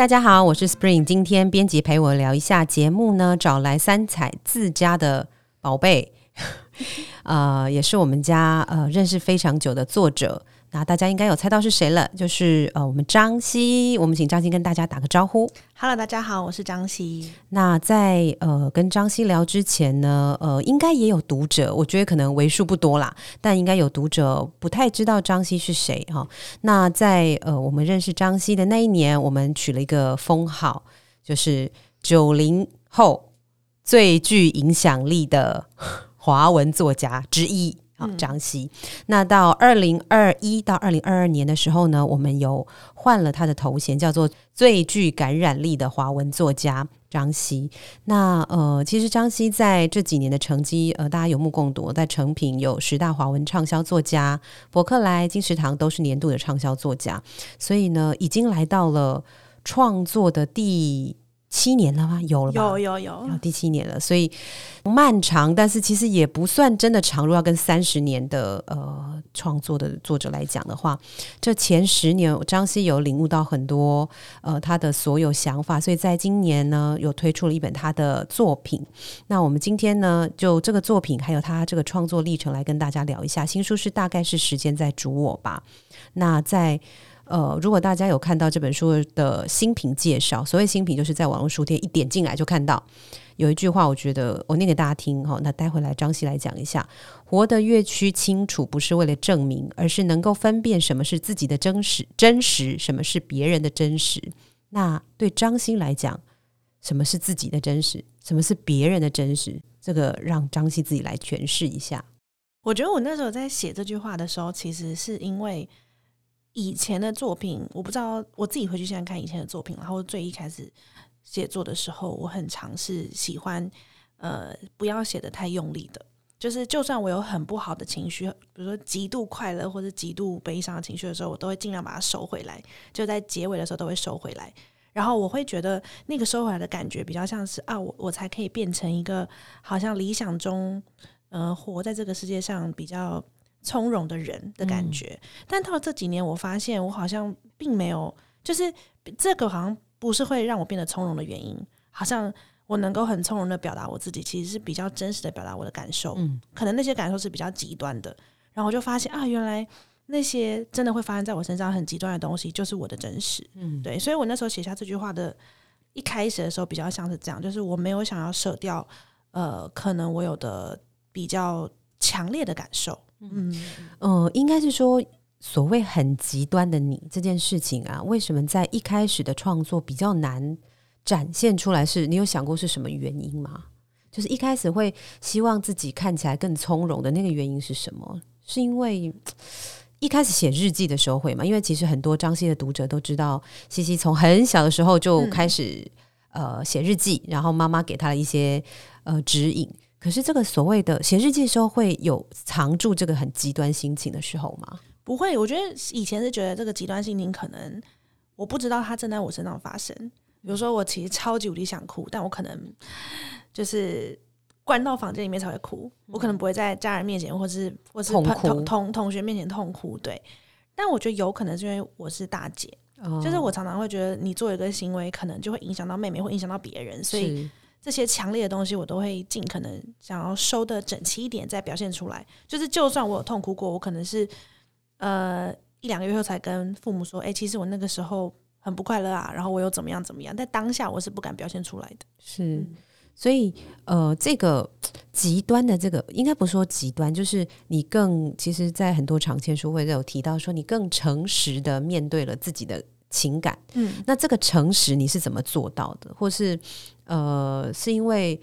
大家好，我是 Spring。今天编辑陪我聊一下节目呢，找来三彩自家的宝贝，呃，也是我们家呃认识非常久的作者。那大家应该有猜到是谁了，就是呃我们张希。我们请张希跟大家打个招呼。Hello，大家好，我是张希。那在呃跟张希聊之前呢，呃，应该也有读者，我觉得可能为数不多啦，但应该有读者不太知道张希是谁哈、那在呃我们认识张希的那一年，我们取了一个封号，就是九零后最具影响力的华文作家之一。好，张希。那到二零二一到二零二二年的时候呢，我们有换了他的头衔，叫做最具感染力的华文作家张希。那呃，其实张希在这几年的成绩，呃，大家有目共睹，在成品有十大华文畅销作家，博客来、金石堂都是年度的畅销作家，所以呢，已经来到了创作的第七年了吗？有了吧？有有有。要，第七年了，所以漫长，但是其实也不算真的长。如果要跟三十年的呃创作的作者来讲的话，这前十年张希有领悟到很多呃他的所有想法，所以在今年呢有推出了一本他的作品。那我们今天呢就这个作品还有他这个创作历程来跟大家聊一下。新书是大概是时间在主我吧。那在呃，如果大家有看到这本书的新品介绍，所谓新品就是在网络书店一点进来就看到有一句话，我觉得我念给大家听哈。那待会来张希来讲一下，活得越趋清楚，不是为了证明，而是能够分辨什么是自己的真实，真实什么是别人的真实。那对张欣来讲，什么是自己的真实，什么是别人的真实？这个让张希自己来诠释一下。我觉得我那时候在写这句话的时候，其实是因为以前的作品，我不知道我自己回去现在看以前的作品，然后最一开始写作的时候，我很尝试喜欢呃不要写的太用力的，就是就算我有很不好的情绪，比如说极度快乐或者极度悲伤的情绪的时候，我都会尽量把它收回来，就在结尾的时候都会收回来。然后我会觉得那个收回来的感觉比较像是啊，我我才可以变成一个好像理想中，呃，活在这个世界上比较从容的人的感觉。但到了这几年，我发现我好像并没有，就是这个好像不是会让我变得从容的原因，好像我能够很从容的表达我自己，其实是比较真实的表达我的感受。嗯可能那些感受是比较极端的，然后我就发现啊，原来那些真的会发生在我身上很极端的东西，就是我的真实。嗯，对，所以我那时候写下这句话的一开始的时候，比较像是这样，就是我没有想要舍掉，呃，可能我有的比较强烈的感受。嗯，呃，应该是说，所谓很极端的你这件事情啊，为什么在一开始的创作比较难展现出来是？你有想过是什么原因吗？就是一开始会希望自己看起来更从容的那个原因是什么？是因为一开始写日记的时候会吗？因为其实很多张希的读者都知道，西西从很小的时候就开始、呃写日记，然后妈妈给她了一些呃指引。可是这个所谓的写日记的时候，会有藏住这个很极端心情的时候吗？不会，我觉得以前是觉得这个极端心情可能我不知道它正在我身上发生。比如说，我其实超级无敌想哭，但我可能就是关到房间里面才会哭，我可能不会在家人面前，或是或是同同同学面前痛哭。对，但我觉得有可能是因为我是大姐，哦就是我常常会觉得你做一个行为，可能就会影响到妹妹，会影响到别人，所以是这些强烈的东西，我都会尽可能想要收的整齐一点，再表现出来。就是就算我有痛哭过，我可能是呃一两个月后才跟父母说，哎、其实我那个时候很不快乐啊，然后我又怎么样怎么样，但当下我是不敢表现出来的。是嗯，所以呃，这个极端的这个应该不是说极端，就是你更其实，在很多场签书会都有提到说，你更诚实的面对了自己的情感。嗯，那这个诚实你是怎么做到的？或是呃，是因为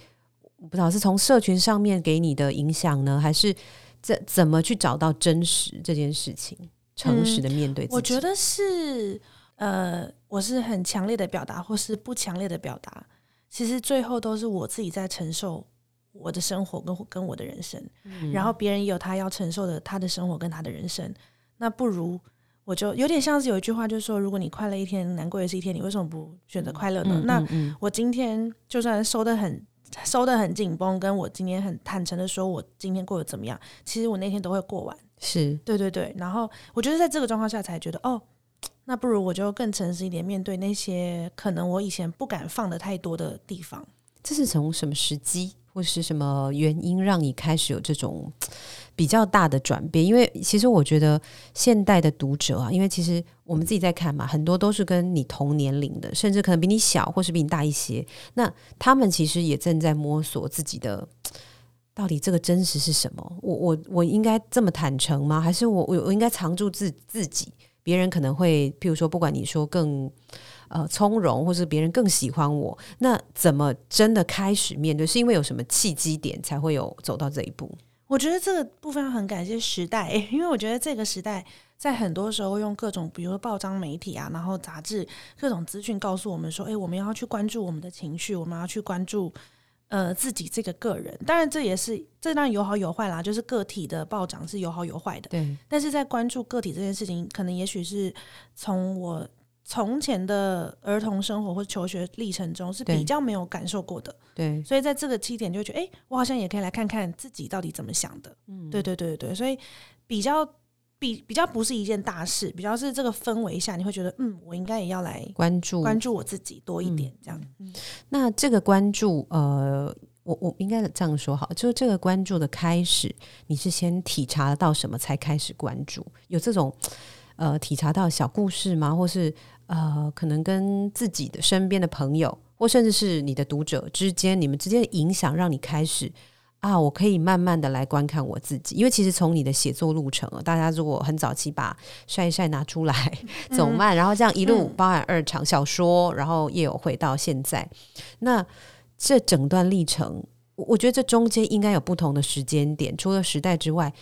我不知道是从社群上面给你的影响呢，还是怎怎么去找到真实这件事情？诚实的面对自己，我觉得是呃，我是很强烈的表达，或是不强烈的表达，其实最后都是我自己在承受我的生活跟跟我的人生。嗯然后别人也有他要承受的他的生活跟他的人生，那不如我就有点像是有一句话，就是说，如果你快乐一天，难过也是一天，你为什么不选择快乐呢？嗯那我今天就算收的很收的很紧绷，跟我今天很坦诚的说我今天过得怎么样，其实我那天都会过完。是对对对，然后我觉得在这个状况下才觉得哦，那不如我就更诚实一点，面对那些可能我以前不敢放的太多的地方。这是从什么时机或是什么原因让你开始有这种比较大的转变？因为其实我觉得现代的读者啊，因为其实我们自己在看嘛，很多都是跟你同年龄的，甚至可能比你小或是比你大一些。那他们其实也正在摸索自己的到底这个真实是什么。我我我应该这么坦诚吗？还是我我我应该藏住自自己？别人可能会，譬如说，不管你说更呃从容，或是别人更喜欢我，那怎么真的开始面对？是因为有什么契机点才会有走到这一步？我觉得这个部分很感谢时代，因为我觉得这个时代在很多时候用各种，比如说报章媒体啊，然后杂志各种资讯告诉我们说，哎，我们要去关注我们的情绪，我们要去关注。呃，自己这个个人，当然这也是这当然有好有坏啦，就是个体的暴涨是有好有坏的。对，但是在关注个体这件事情，可能也许是从我从前的儿童生活或求学历程中是比较没有感受过的。对，所以在这个起点就觉得，哎，我好像也可以来看看自己到底怎么想的。嗯，对对对对对，所以比较。比比较不是一件大事，比较是这个氛围下，你会觉得，嗯，我应该也要来关注关注我自己多一点，这样。那这个关注，呃，我我应该这样说好，就是这个关注的开始，你是先体察到什么才开始关注？有这种呃体察到小故事吗？或是呃，可能跟自己的身边的朋友，或甚至是你的读者之间，你们之间的影响，让你开始。啊，我可以慢慢的来观看我自己，因为其实从你的写作路程，大家如果很早期把晒一晒拿出来走慢，然后这样一路包含二场小说，然后也有回到现在，那这整段历程，我觉得这中间应该有不同的时间点，除了时代之外，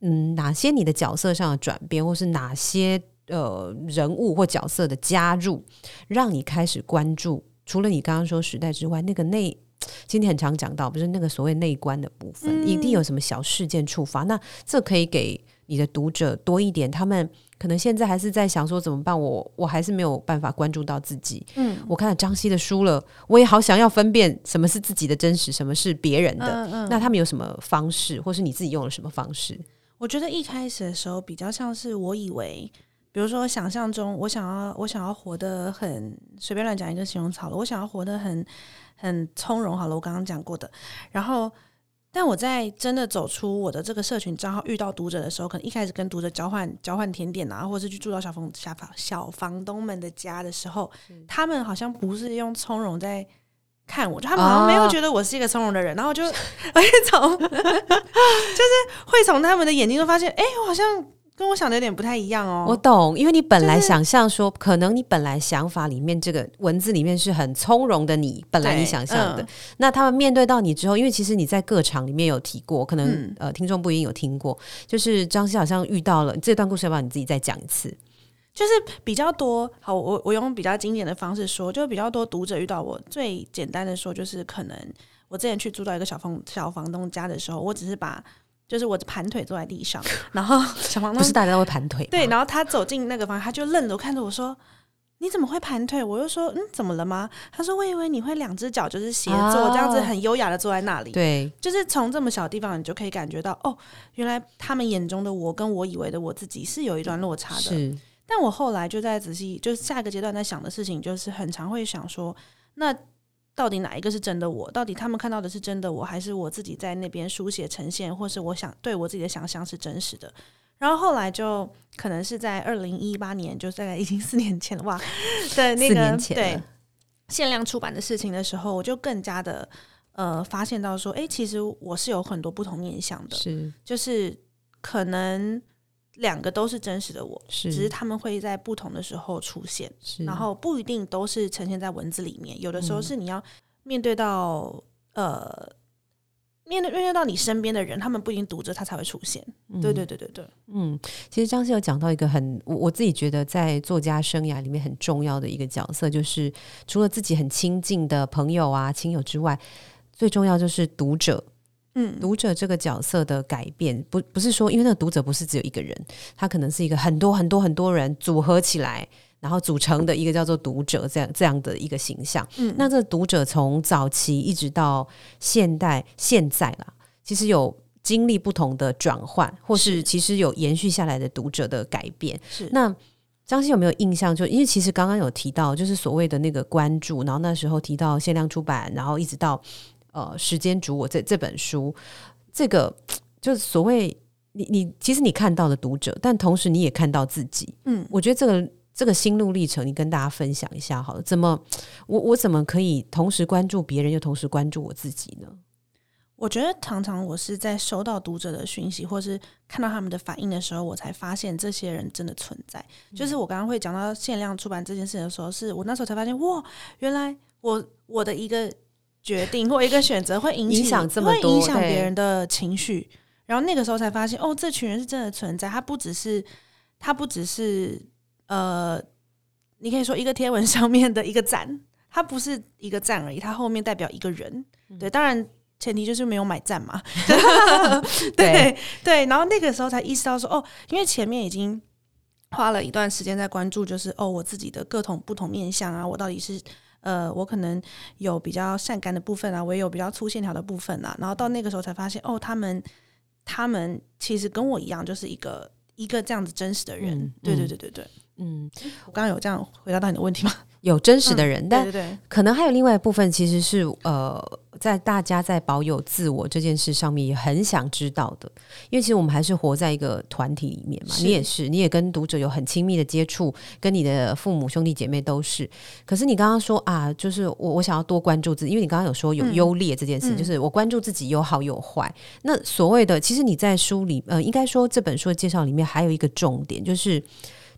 嗯，哪些你的角色上的转变，或是哪些呃人物或角色的加入，让你开始关注，除了你刚刚说时代之外，那个内。今天很常讲到，不是那个所谓内观的部分，一定有什么小事件触发。那这可以给你的读者多一点，他们可能现在还是在想说怎么办？我我还是没有办法关注到自己。嗯，我看了张希的书了，我也好想要分辨什么是自己的真实，什么是别人的。那他们有什么方式，或是你自己用了什么方式？我觉得一开始的时候比较像是我以为，比如说想象中，我想要我想要活得很随便乱讲一个形容词了，我想要活得很。很从容，好了，我刚刚讲过的。然后，但我在真的走出我的这个社群账号，遇到读者的时候，可能一开始跟读者交换交换甜点啊，或者是去住到小房小房小房东们的家的时候，他们好像不是用从容在看我，就他们好像没有觉得我是一个从容的人，然后就 会从 就是会从他们的眼睛中发现，哎，我好像。跟我想的有点不太一样哦。我懂，因为你本来想象说，可能你本来想法里面这个文字里面是很从容的，你本来你想象的。那他们面对到你之后，因为其实你在各场里面有提过，可能呃听众不一定有听过，就是张希好像遇到了这段故事，要不要你自己再讲一次？就是比较多，好，我我用比较经典的方式说，就比较多读者遇到我最简单的说，就是可能我之前去住到一个小房小房东家的时候，我只是把。就是我盘腿坐在地上，然后小房东不是大家都会盘腿，对，然后他走进那个房，他就愣着看着我说：“你怎么会盘腿？”我又说：“嗯，怎么了吗？”他说：“我以为你会两只脚就是斜坐，这样子很优雅的坐在那里。”对，就是从这么小地方，你就可以感觉到哦，原来他们眼中的我跟我以为的我自己是有一段落差的。是，但我后来就在仔细，就是下一个阶段在想的事情，就是很常会想说，那。到底哪一个是真的我？到底他们看到的是真的我，还是我自己在那边书写呈现，或是我想对我自己的想象是真实的？然后后来就可能是在二零一八年，就大概已经四年前了哇，对那个对限量出版的事情的时候，我就更加的呃发现到说，哎，其实我是有很多不同面向的，是就是可能。两个都是真实的我，只是他们会在不同的时候出现，然后不一定都是呈现在文字里面。有的时候是你要面对到呃，面对面对到你身边的人，他们不一定读着他才会出现。对对对对对，嗯，其实张希有讲到一个很我我自己觉得在作家生涯里面很重要的一个角色，就是除了自己很亲近的朋友啊亲友之外，最重要就是读者。嗯，读者这个角色的改变，不不是说，因为那个读者不是只有一个人，他可能是一个很多很多很多人组合起来，然后组成的一个叫做读者这样这样的一个形象。嗯，那这读者从早期一直到现代现在啦，其实有经历不同的转换，或是其实有延续下来的读者的改变。是那张欣有没有印象？就因为其实刚刚有提到，就是所谓的那个关注，然后那时候提到限量出版，然后一直到呃时间主我这这本书，这个就是所谓你你其实你看到的读者，但同时你也看到自己。嗯，我觉得这个这个心路历程，你跟大家分享一下好了。怎么我我怎么可以同时关注别人，又同时关注我自己呢？我觉得常常我是在收到读者的讯息，或是看到他们的反应的时候，我才发现这些人真的存在。就是我刚刚会讲到限量出版这件事的时候，是我那时候才发现，哇，原来我我的一个决定或一个选择会影影响这么多，影响别人的情绪。然后那个时候才发现，哦，这群人是真的存在。他不只是他不只是呃，你可以说一个贴文上面的一个赞，他不是一个赞而已，他后面代表一个人。对，当然。前提就是没有买赞嘛，对对，然后那个时候才意识到说，哦，因为前面已经花了一段时间在关注，就是哦，我自己的各种不同面相啊，我到底是呃，我可能有比较善感的部分啊，我也有比较粗线条的部分啊，然后到那个时候才发现，哦，他们他们其实跟我一样，就是一个一个这样子真实的人，对对对对对，嗯，我刚刚有这样回答到你的问题吗？有真实的人，但对可能还有另外一部分，其实是呃，在大家在保有自我这件事上面也很想知道的，因为其实我们还是活在一个团体里面嘛。你也是，你也跟读者有很亲密的接触，跟你的父母兄弟姐妹都是。可是你刚刚说啊，就是我我想要多关注自己，因为你刚刚有说有优劣这件事，就是我关注自己有好有坏。那所谓的，其实你在书里呃，应该说这本书的介绍里面还有一个重点，就是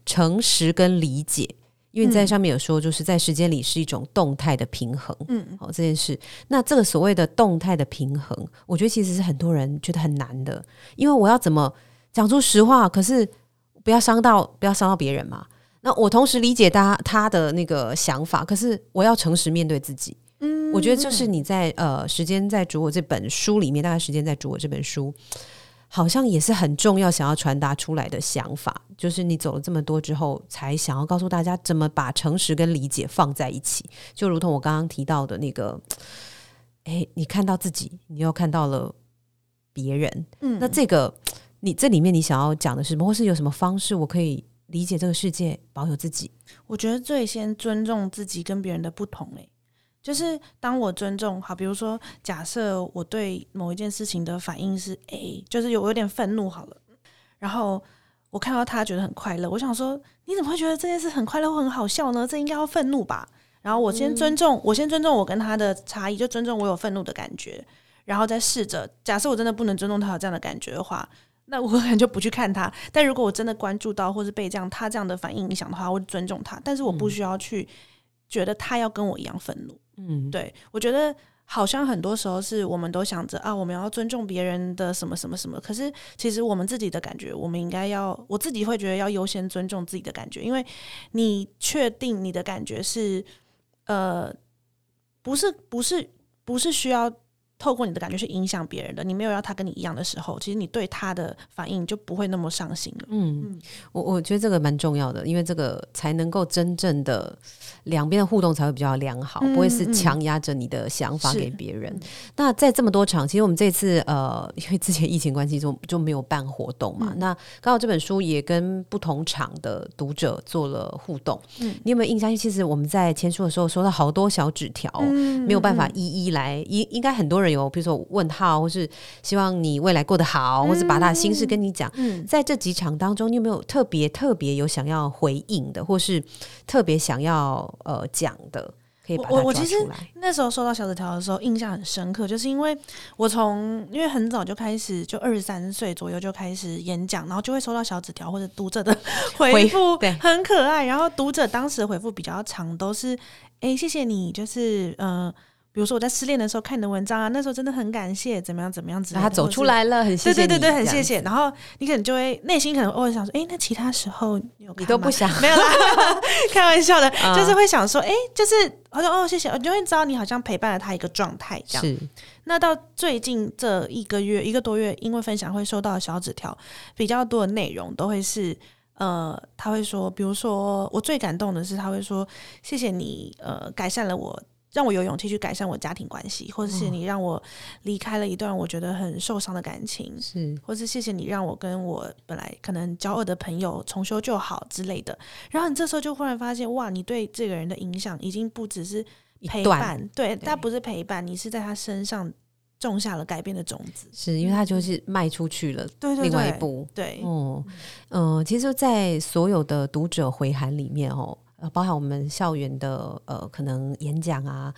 诚实跟理解。因为在上面有说，就是在时间里是一种动态的平衡，嗯，好这件事。那这个所谓的动态的平衡，我觉得其实是很多人觉得很难的，因为我要怎么讲出实话，可是不要伤到不要伤到别人嘛。那我同时理解他他的那个想法，可是我要诚实面对自己。嗯，我觉得就是你在呃时间在煮我这本书里面，大概时间在煮我这本书。好像也是很重要，想要传达出来的想法，就是你走了这么多之后，才想要告诉大家怎么把诚实跟理解放在一起。就如同我刚刚提到的那个，哎，你看到自己，你又看到了别人，嗯，那这个你这里面你想要讲的是什么，或是有什么方式我可以理解这个世界，保有自己？我觉得最先尊重自己跟别人的不同，哎。就是当我尊重好，比如说假设我对某一件事情的反应是 A，就是有有点愤怒好了，然后我看到他觉得很快乐，我想说你怎么会觉得这件事很快乐或很好笑呢？这应该要愤怒吧？然后我先尊重，我先尊重我跟他的差异，就尊重我有愤怒的感觉，然后再试着假设我真的不能尊重他有这样的感觉的话，那我可能就不去看他。但如果我真的关注到或是被这样他这样的反应影响的话，我尊重他，但是我不需要去觉得他要跟我一样愤怒。嗯，对，我觉得好像很多时候是我们都想着啊，我们要尊重别人的什么什么什么，可是其实我们自己的感觉，我们应该要，我自己会觉得要优先尊重自己的感觉，因为你确定你的感觉是，呃，不是不是不是需要。透过你的感觉去影响别人的，你没有要他跟你一样的时候，其实你对他的反应就不会那么上心了。嗯，我我觉得这个蛮重要的，因为这个才能够真正的两边的互动才会比较良好，不会是强压着你的想法给别人。那在这么多场，其实我们这次呃，因为之前疫情关系就就没有办活动嘛。那刚好这本书也跟不同场的读者做了互动。嗯，你有没有印象？其实我们在签书的时候收到好多小纸条，没有办法一一来，应应该很多人。有，比如说问号，或是希望你未来过得好，或是把他的心事跟你讲。嗯，在这几场当中，你有没有特别特别有想要回应的，或是特别想要呃讲的？可以把我我其实那时候收到小纸条的时候，印象很深刻，就是因为我从因为很早就开始，就二十三岁左右就开始演讲，然后就会收到小纸条或者读者的 回复，对，很可爱。然后读者当时的回复比较长，都是哎，谢谢你，就是嗯。比如说我在失恋的时候看你的文章啊，那时候真的很感谢，怎么样怎么样子，他走出来了，很谢谢，对对对对，很谢谢。然后你可能就会内心可能偶尔想说，哎，那其他时候你都不想，没有啦，开玩笑的，就是会想说，哎，就是好像哦，谢谢，就会知道你好像陪伴了他一个状态这样。是。那到最近这一个月一个多月，因为分享会收到小纸条，比较多的内容都会是，呃，他会说，比如说我最感动的是他会说，谢谢你，呃，改善了我。让我有勇气去改善我家庭关系，或者是你让我离开了一段我觉得很受伤的感情，是，或是谢谢你让我跟我本来可能交恶的朋友重修旧好之类的。然后你这时候就忽然发现，哇，你对这个人的影响已经不只是陪伴，对，他不是陪伴，你是在他身上种下了改变的种子，是因为他就是迈出去了，对对，另外一步，对，哦，嗯，其实，在所有的读者回函里面，哦。呃，包含我们校园的呃，可能演讲啊，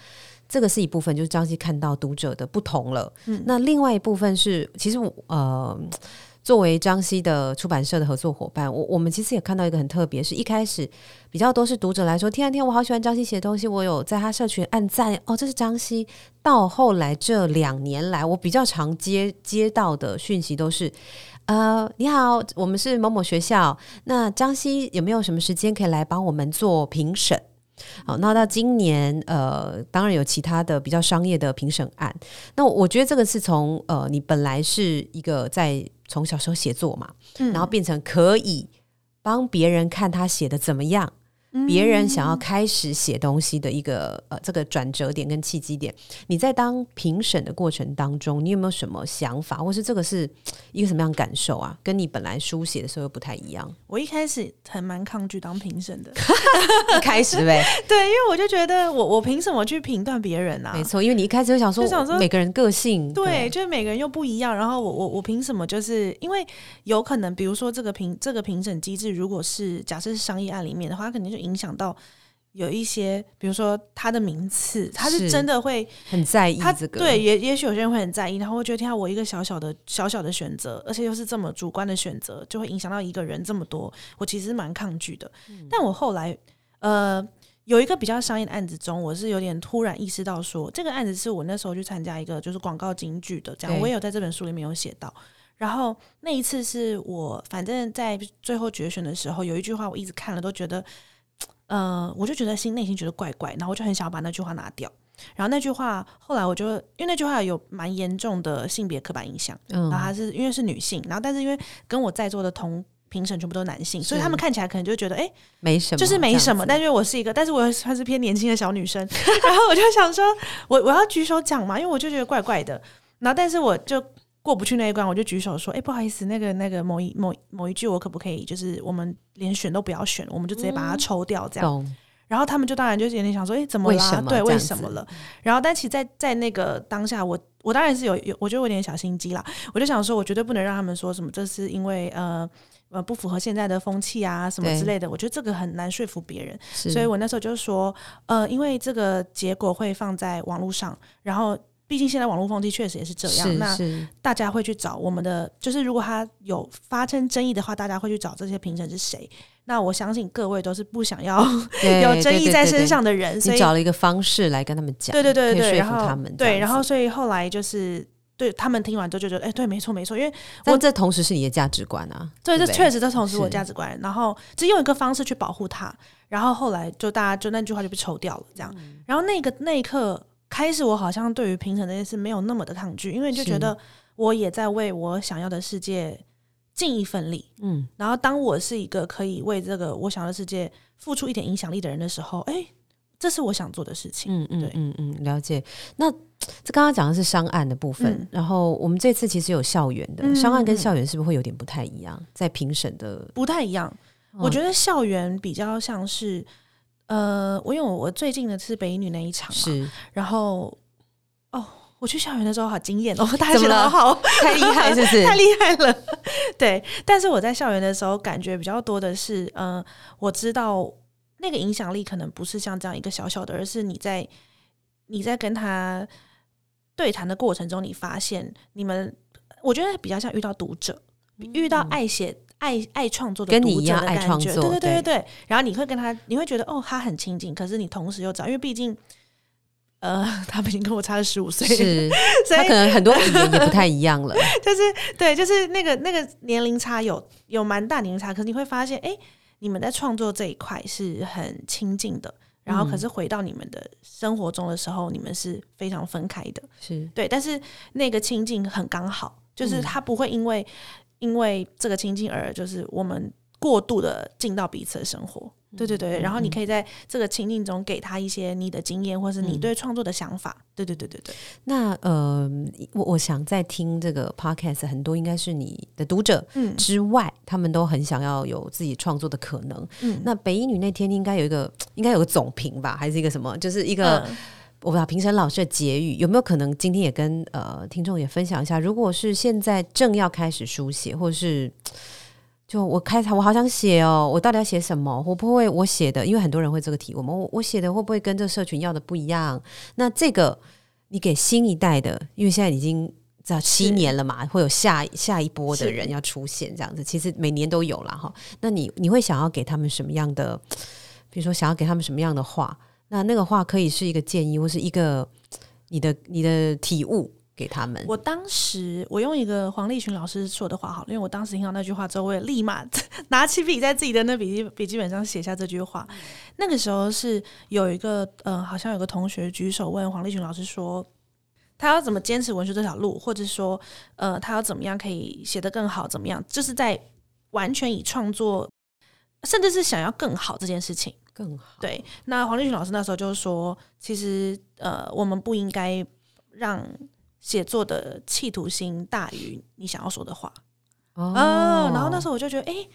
这个是一部分，就是张希看到读者的不同了。嗯，那另外一部分是，其实我呃，作为张希的出版社的合作伙伴，我我们其实也看到一个很特别，是一开始比较多是读者来说，天啊天，我好喜欢张希写的东西，我有在他社群按赞哦，这是张希。到后来这两年来，我比较常接接到的讯息都是。呃，你好，我们是某某学校。那张希有没有什么时间可以来帮我们做评审？好，那到今年，呃，当然有其他的比较商业的评审案。那我觉得这个是从呃，你本来是一个在从小时候写作嘛，然后变成可以帮别人看他写的怎么样。别人想要开始写东西的一个呃，这个转折点跟契机点，你在当评审的过程当中，你有没有什么想法，或是这个是一个什么样的感受啊？跟你本来书写的时候又不太一样。我一开始很蛮抗拒当评审的，一开始呗，对，因为我就觉得我我凭什么去评断别人啊？没错，因为你一开始就想说，想说每个人个性，对，就是每个人又不一样，然后我我我凭什么？就是因为有可能，比如说这个评这个评审机制，如果是假设是商业案里面的话，肯定就。影响到有一些，比如说他的名次，他是真的会很在意这个。对，也也许有些人会很在意，然后会觉得，天啊，我一个小小的小小的选择，而且又是这么主观的选择，就会影响到一个人这么多。我其实蛮抗拒的。但我后来，呃，有一个比较商业的案子中，我是有点突然意识到，说这个案子是我那时候去参加一个就是广告金句的，这样我也有在这本书里面有写到。然后那一次是我反正在最后决选的时候，有一句话我一直看了都觉得。呃，我就觉得心内心觉得怪怪，然后我就很想要把那句话拿掉。然后那句话后来我就因为那句话有蛮严重的性别刻板印象，然后他是因为是女性，然后但是因为跟我在座的同评审全部都是男性，所以他们看起来可能就觉得哎没什么，就是没什么。但因为我是一个，但是我算是偏年轻的小女生，然后我就想说，我我要举手讲嘛，因为我就觉得怪怪的。然后但是我就。过不去那一关，我就举手说：“哎，不好意思，那个那个某一某某一句，我可不可以就是我们连选都不要选，我们就直接把它抽掉这样。”然后他们就当然就有点想说：“哎，怎么了？对，为什么了？”然后但其实，在在那个当下，我我当然是有有，我觉得有点小心机啦。我就想说，我绝对不能让他们说什么，这是因为呃呃不符合现在的风气啊什么之类的。我觉得这个很难说服别人，所以我那时候就说：“呃，因为这个结果会放在网络上，然后。”毕竟现在网络风气确实也是这样，那大家会去找我们的，就是如果他有发生争议的话，大家会去找这些评审是谁。那我相信各位都是不想要 有争议在身上的人，所以找了一个方式来跟他们讲，对对对对，说服他们。对，然后所以后来就是对他们听完之后就觉得，哎，对，没错没错，因为但这同时是你的价值观啊，对，这确实这同时我价值观，然后只用一个方式去保护他，然后后来就大家就那句话就被抽掉了，这样，然后那个那一刻。开始我好像对于评审这件事没有那么的抗拒，因为就觉得我也在为我想要的世界尽一份力。嗯，然后当我是一个可以为这个我想要的世界付出一点影响力的人的时候，哎，这是我想做的事情。嗯嗯嗯嗯，了解。那这刚刚讲的是商案的部分，然后我们这次其实有校园的商案，跟校园是不是会有点不太一样？在评审的不太一样，我觉得校园比较像是。呃，我因为我最近的是北女那一场嘛，然后哦，我去校园的时候好惊艳哦，大家觉得好 太厉害，是不是 太厉害了？对，但是我在校园的时候感觉比较多的是，嗯，我知道那个影响力可能不是像这样一个小小的，而是你在你在跟他对谈的过程中，你发现你们，我觉得比较像遇到读者，遇到爱写。爱爱创作的跟你一样的感觉，对对对对对。然后你会跟他，你会觉得哦，他很亲近，可是你同时又找，因为毕竟，呃，他毕竟跟我差了十五岁，是，所以他可能很多语言也不太一样了。就是对，就是那个那个年龄差有有蛮大年龄差，可是你会发现，哎，你们在创作这一块是很亲近的，然后可是回到你们的生活中的时候，你们是非常分开的，是对，但是那个亲近很刚好，就是他不会因为。因为这个亲近而就是我们过度的进到彼此的生活。对对对，然后你可以在这个情境中给他一些你的经验，或是你对创作的想法。对对对对对。那呃，我我想在听这个 podcast，很多应该是你的读者之外，他们都很想要有自己创作的可能。嗯，那北一女那天应该有一个，应该有个总评吧，还是一个什么？就是一个我不知道评审老师的结语有没有可能今天也跟呃听众也分享一下？如果是现在正要开始书写，或是。就我开场，我好想写哦，我到底要写什么？会不会我写的？因为很多人会这个提问我我写的会不会跟这社群要的不一样？那这个你给新一代的，因为现在已经在七年了嘛，会有下下一波的人要出现，这样子，其实每年都有了哈。那你你会想要给他们什么样的？比如说想要给他们什么样的话？那那个话可以是一个建议，或是一个 你的你的体悟。给他们。我当时我用一个黄立群老师说的话好了，因为我当时听到那句话之后，我也立马 拿起笔在自己的那笔记笔记本上写下这句话。那个时候是有一个呃，好像有个同学举手问黄立群老师说，他要怎么坚持文学这条路，或者说呃，他要怎么样可以写得更好？怎么样？就是在完全以创作，甚至是想要更好这件事情更好。对，那黄立群老师那时候就是说，其实呃，我们不应该让。写作的企图心大于你想要说的话哦，然后那时候我就觉得，哎，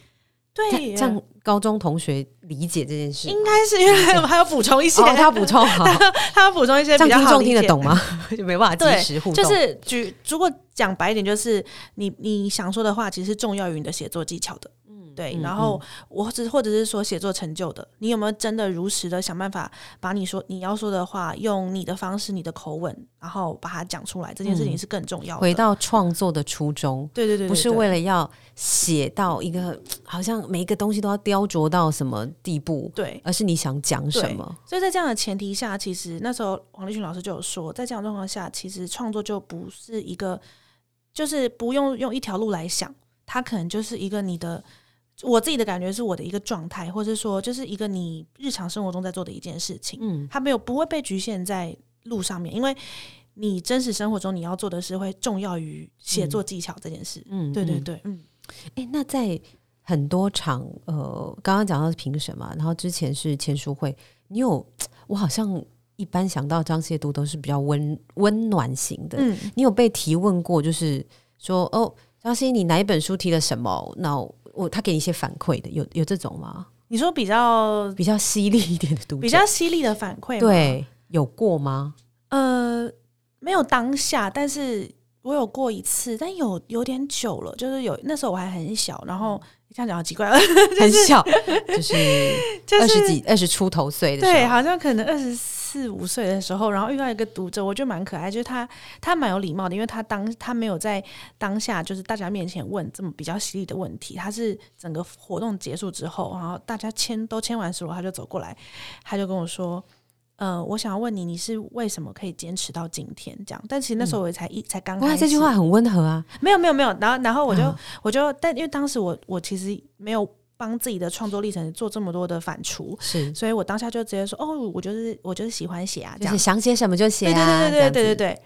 对，这样高中同学理解这件事，应该是因为我们还要补充一些，他要补充好，他要补充一些，这样听众听得懂吗？就没办法及时互动。就是举，如果讲白一点，就是你你想说的话，其实是重要于你的写作技巧的。对，然后我只或者是说写作成就的，你有没有真的如实的想办法把你说你要说的话，用你的方式、你的口吻，然后把它讲出来？这件事情是更重要的。回到创作的初衷，对对对，不是为了要写到一个好像每一个东西都要雕琢到什么地步，对，而是你想讲什么。所以在这样的前提下，其实那时候王立群老师就有说，在这样状况下，其实创作就不是一个，就是不用用一条路来想，它可能就是一个你的。我自己的感觉是我的一个状态，或者说就是一个你日常生活中在做的一件事情，嗯，它没有不会被局限在路上面，因为你真实生活中你要做的事会重要于写作技巧这件事，嗯，对对对，嗯，哎，那在很多场呃，刚刚讲到是评审嘛，然后之前是签书会，你有我好像一般想到张谢都都是比较温温暖型的，嗯，你有被提问过，就是说哦，张希你哪一本书提了什么？那我他给你一些反馈的，有有这种吗？你说比较比较犀利一点的读者，比较犀利的反馈，对，有过吗？呃，没有当下，但是我有过一次，但有有点久了，就是有那时候我还很小，然后这样讲好奇怪了，很小，就是二十几、二十出头岁的时候，对，好像可能二十四。四五岁的时候，然后遇到一个读者，我觉得蛮可爱，就是他他蛮有礼貌的，因为他当他没有在当下就是大家面前问这么比较犀利的问题，他是整个活动结束之后，然后大家签都签完书了，他就走过来，他就跟我说：“呃，我想要问你，你是为什么可以坚持到今天？”这样，但其实那时候我才一才刚开始，这句话很温和啊，没有没有没有，然后然后我就我就但因为当时我我其实没有。帮自己的创作历程做这么多的反刍，是，所以我当下就直接说，哦，我就是我就是喜欢写啊，就是想写什么就写啊，对对对对对对对，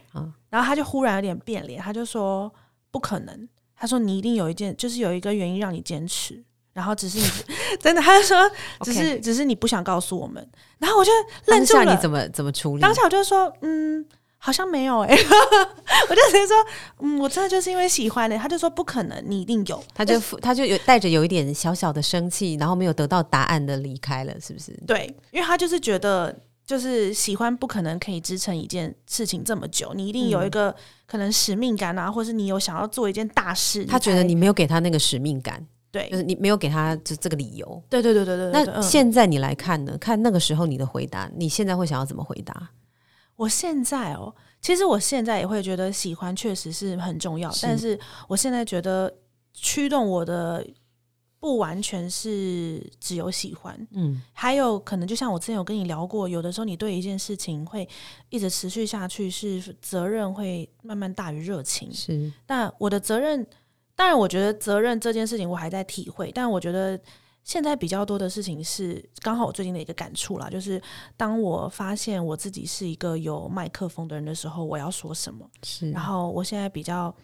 然后他就忽然有点变脸，他就说不可能，他说你一定有一件，就是有一个原因让你坚持，然后只是你 真的，他就说 只是只是你不想告诉我们，然后我就愣住了，你怎么怎么处理？当下我就说，嗯。好像没有哎，我就直接说，嗯，我真的就是因为喜欢的。他就说不可能，你一定有。他就他就有带着有一点小小的生气，然后没有得到答案的离开了，是不是？对，因为他就是觉得，就是喜欢不可能可以支撑一件事情这么久，你一定有一个可能使命感啊，或是你有想要做一件大事。他觉得你没有给他那个使命感，对，就是你没有给他这这个理由。对对对对对。那现在你来看呢？看那个时候你的回答，你现在会想要怎么回答？我现在哦。其实我现在也会觉得喜欢确实是很重要，但是我现在觉得驱动我的不完全是只有喜欢，嗯，还有可能就像我之前有跟你聊过，有的时候你对一件事情会一直持续下去，是责任会慢慢大于热情，是。但我的责任，当然我觉得责任这件事情我还在体会，但我觉得。现在比较多的事情是，刚好我最近的一个感触啦，就是当我发现我自己是一个有麦克风的人的时候，我要说什么？是。然后我现在比较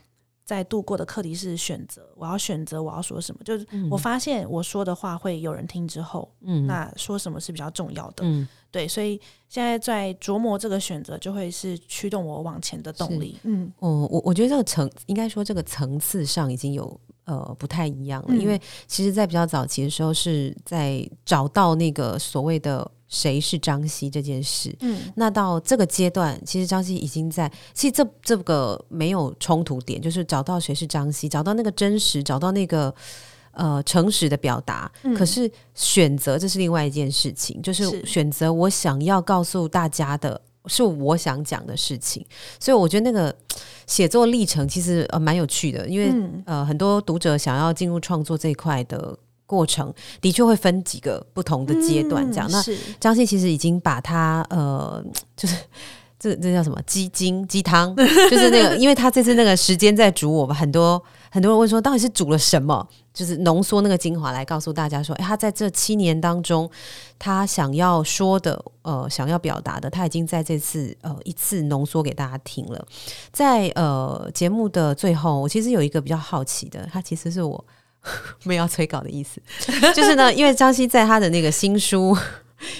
在度过的课题是选择，我要选择我要说什么。就是嗯我发现我说的话会有人听之后，嗯那说什么是比较重要的。嗯对，所以现在在琢磨这个选择，就会是驱动我往前的动力。嗯，哦，我我觉得这个层应该说这个层次上已经有呃不太一样了，嗯因为其实，在比较早期的时候是在找到那个所谓的谁是张希这件事。嗯，那到这个阶段，其实张希已经在，其实这这个没有冲突点，就是找到谁是张希，找到那个真实，找到那个呃诚实的表达。嗯可是选择这是另外一件事情，就是是选择我想要告诉大家的。是我想讲的事情，所以我觉得那个写作历程其实呃蛮有趣的，因为、嗯呃很多读者想要进入创作这一块的过程，的确会分几个不同的阶段这样。那张信其实已经把他呃，就是这这叫什么鸡精鸡汤，就是那个，因为他这次那个时间在煮我吧，很多很多人问说到底是煮了什么，就是浓缩那个精华来告诉大家说，哎，他在这七年当中，他想要说的呃，想要表达的，他已经在这次呃一次浓缩给大家听了。在呃节目的最后，我其实有一个比较好奇的，他其实是我 没有要催稿的意思，就是呢，因为张希在他的那个新书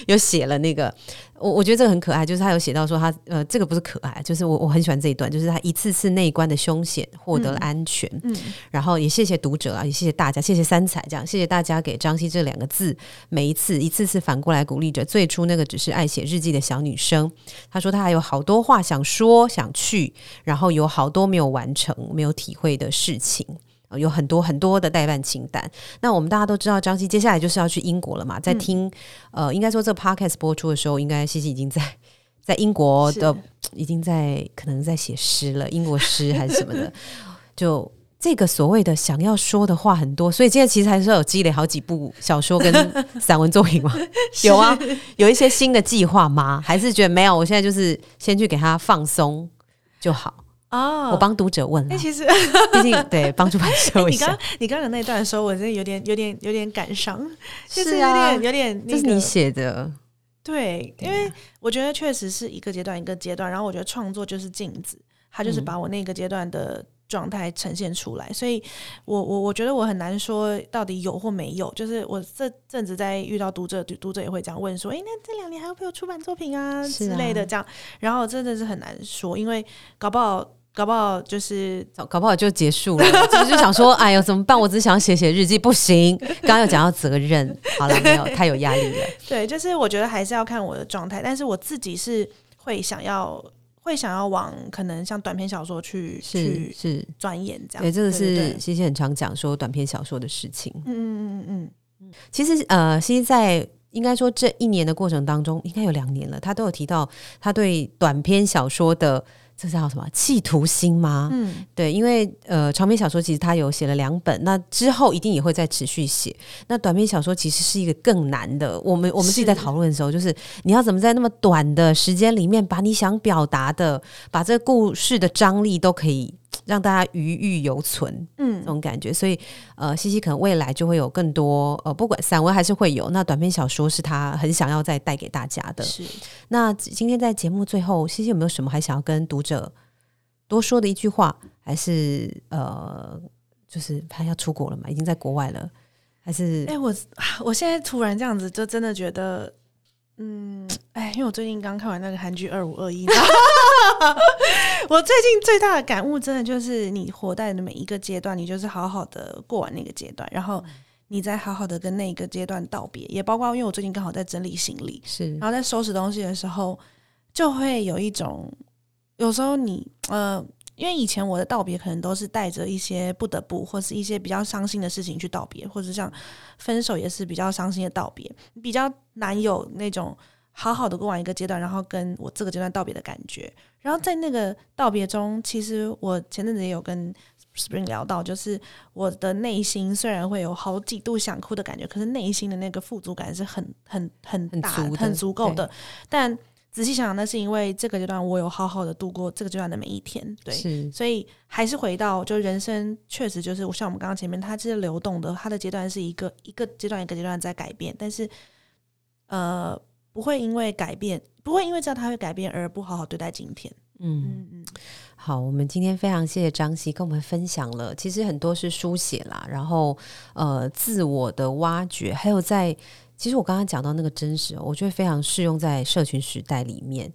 有写了那个，我我觉得这个很可爱，就是他有写到说他呃，这个不是可爱，就是我我很喜欢这一段，就是他一次次内关的凶险获得了安全，嗯然后也谢谢读者啊，也谢谢大家，谢谢三彩这样，谢谢大家给张希这两个字，每一次一次次反过来鼓励着最初那个只是爱写日记的小女生。她说她还有好多话想说想去，然后有好多没有完成、没有体会的事情。呃有很多很多的代办清单。那我们大家都知道，张希接下来就是要去英国了嘛，在听、呃，应该说这个 podcast 播出的时候，应该西西已经在在英国的 已经在可能在写诗了，英国诗还是什么的，就。这个所谓的想要说的话很多，所以现在其实还是有积累好几部小说跟 散文作品吗？有啊，有一些新的计划吗？还是觉得没有？我现在就是先去给他放松就好。哦。我帮读者问哎、了，其实 毕竟对帮助版收一下你刚。你刚刚那段的时候，我真的有点有点有点感伤，就是有点有点那个。这是你写的，对，因为我觉得确实是一个阶段一个阶段，然后我觉得创作就是镜子，它就是嗯。把我那个阶段的状态呈现出来，所以我我我觉得我很难说到底有或没有，就是我这阵子在遇到读者，读读者也会这样问说，诶，那这两年还有没有出版作品啊啊。之类的。这样，然后真的是很难说，因为搞不好搞不好就是搞搞不好就结束了。就是就想说，哎呦怎么办？我只想写写日记，不行。刚刚有讲到责任，好了，没有 太有压力了。对，就是我觉得还是要看我的状态，但是我自己是会想要会想要往可能像短篇小说去是去是，钻研这样。对，这个是西西很常讲说短篇小说的事情。嗯嗯嗯嗯其实呃，西西在应该说这一年的过程当中，应该有两年了，他都有提到他对短篇小说的这叫什么企图心吗？嗯对，因为呃，长篇小说其实他有写了两本，那之后一定也会再持续写。那短篇小说其实是一个更难的，我们我们自己在讨论的时候，就是你要怎么在那么短的时间里面，把你想表达的，把这个故事的张力都可以让大家余欲犹存。这嗯种感觉，所以呃，西西可能未来就会有更多呃，不管散文还是会有，那短篇小说是他很想要再带给大家的。是那今天在节目最后，西西有没有什么还想要跟读者多说的一句话？还是呃，就是他要出国了嘛，已经在国外了，还是哎、我 我现在突然这样子，就真的觉得。嗯，哎，因为我最近刚看完那个韩剧《二五二一》，我最近最大的感悟，真的就是你活在的每一个阶段，你就是好好的过完那个阶段，然后你再好好的跟那个阶段道别，也包括因为我最近刚好在整理行李，是然后在收拾东西的时候，就会有一种，有时候你呃，因为以前我的道别可能都是带着一些不得不或是一些比较伤心的事情去道别，或者像分手也是比较伤心的道别，比较难有那种好好的过完一个阶段，然后跟我这个阶段道别的感觉。然后在那个道别中，其实我前阵子也有跟 Spring 聊到，就是我的内心虽然会有好几度想哭的感觉，可是内心的那个富足感是很很很大、很足够的。但仔细想想，那是因为这个阶段我有好好的度过这个阶段的每一天，对，所以还是回到，就人生确实就是像我们刚刚前面，它是流动的，它的阶段是一个一个阶段一个阶段在改变，但是呃，不会因为改变，不会因为知道他会改变而不好好对待今天。嗯。嗯嗯，好，我们今天非常谢谢张希跟我们分享了，其实很多是书写啦，然后呃自我的挖掘，还有在其实我刚刚讲到那个真实哦，我觉得非常适用在社群时代里面，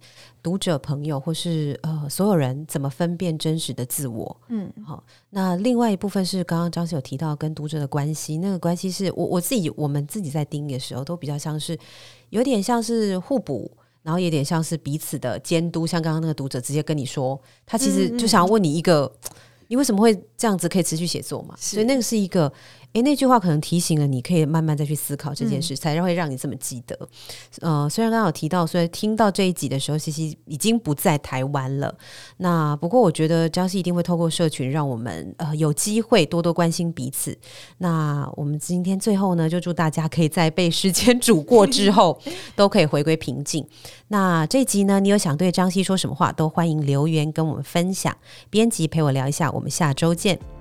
读者朋友或是呃所有人怎么分辨真实的自我。嗯好，那另外一部分是刚刚张希有提到跟读者的关系，那个关系是我我自己我们自己在盯的时候，都比较像是有点像是互补。然后有点像是彼此的监督，像刚刚那个读者直接跟你说，他其实就想要问你一个，你为什么会这样子可以持续写作嘛？所以那个是一个，诶，那句话可能提醒了你，可以慢慢再去思考这件事，才会让你这么记得。呃，虽然刚刚有提到，所以听到这一集的时候，西西已经不在台湾了，那不过我觉得张西一定会透过社群，让我们呃有机会多多关心彼此。那我们今天最后呢，就祝大家可以在被时间煮过之后，都可以回归平静。那这集呢，你有想对张希说什么话，都欢迎留言跟我们分享。编辑陪我聊一下，我们下周见。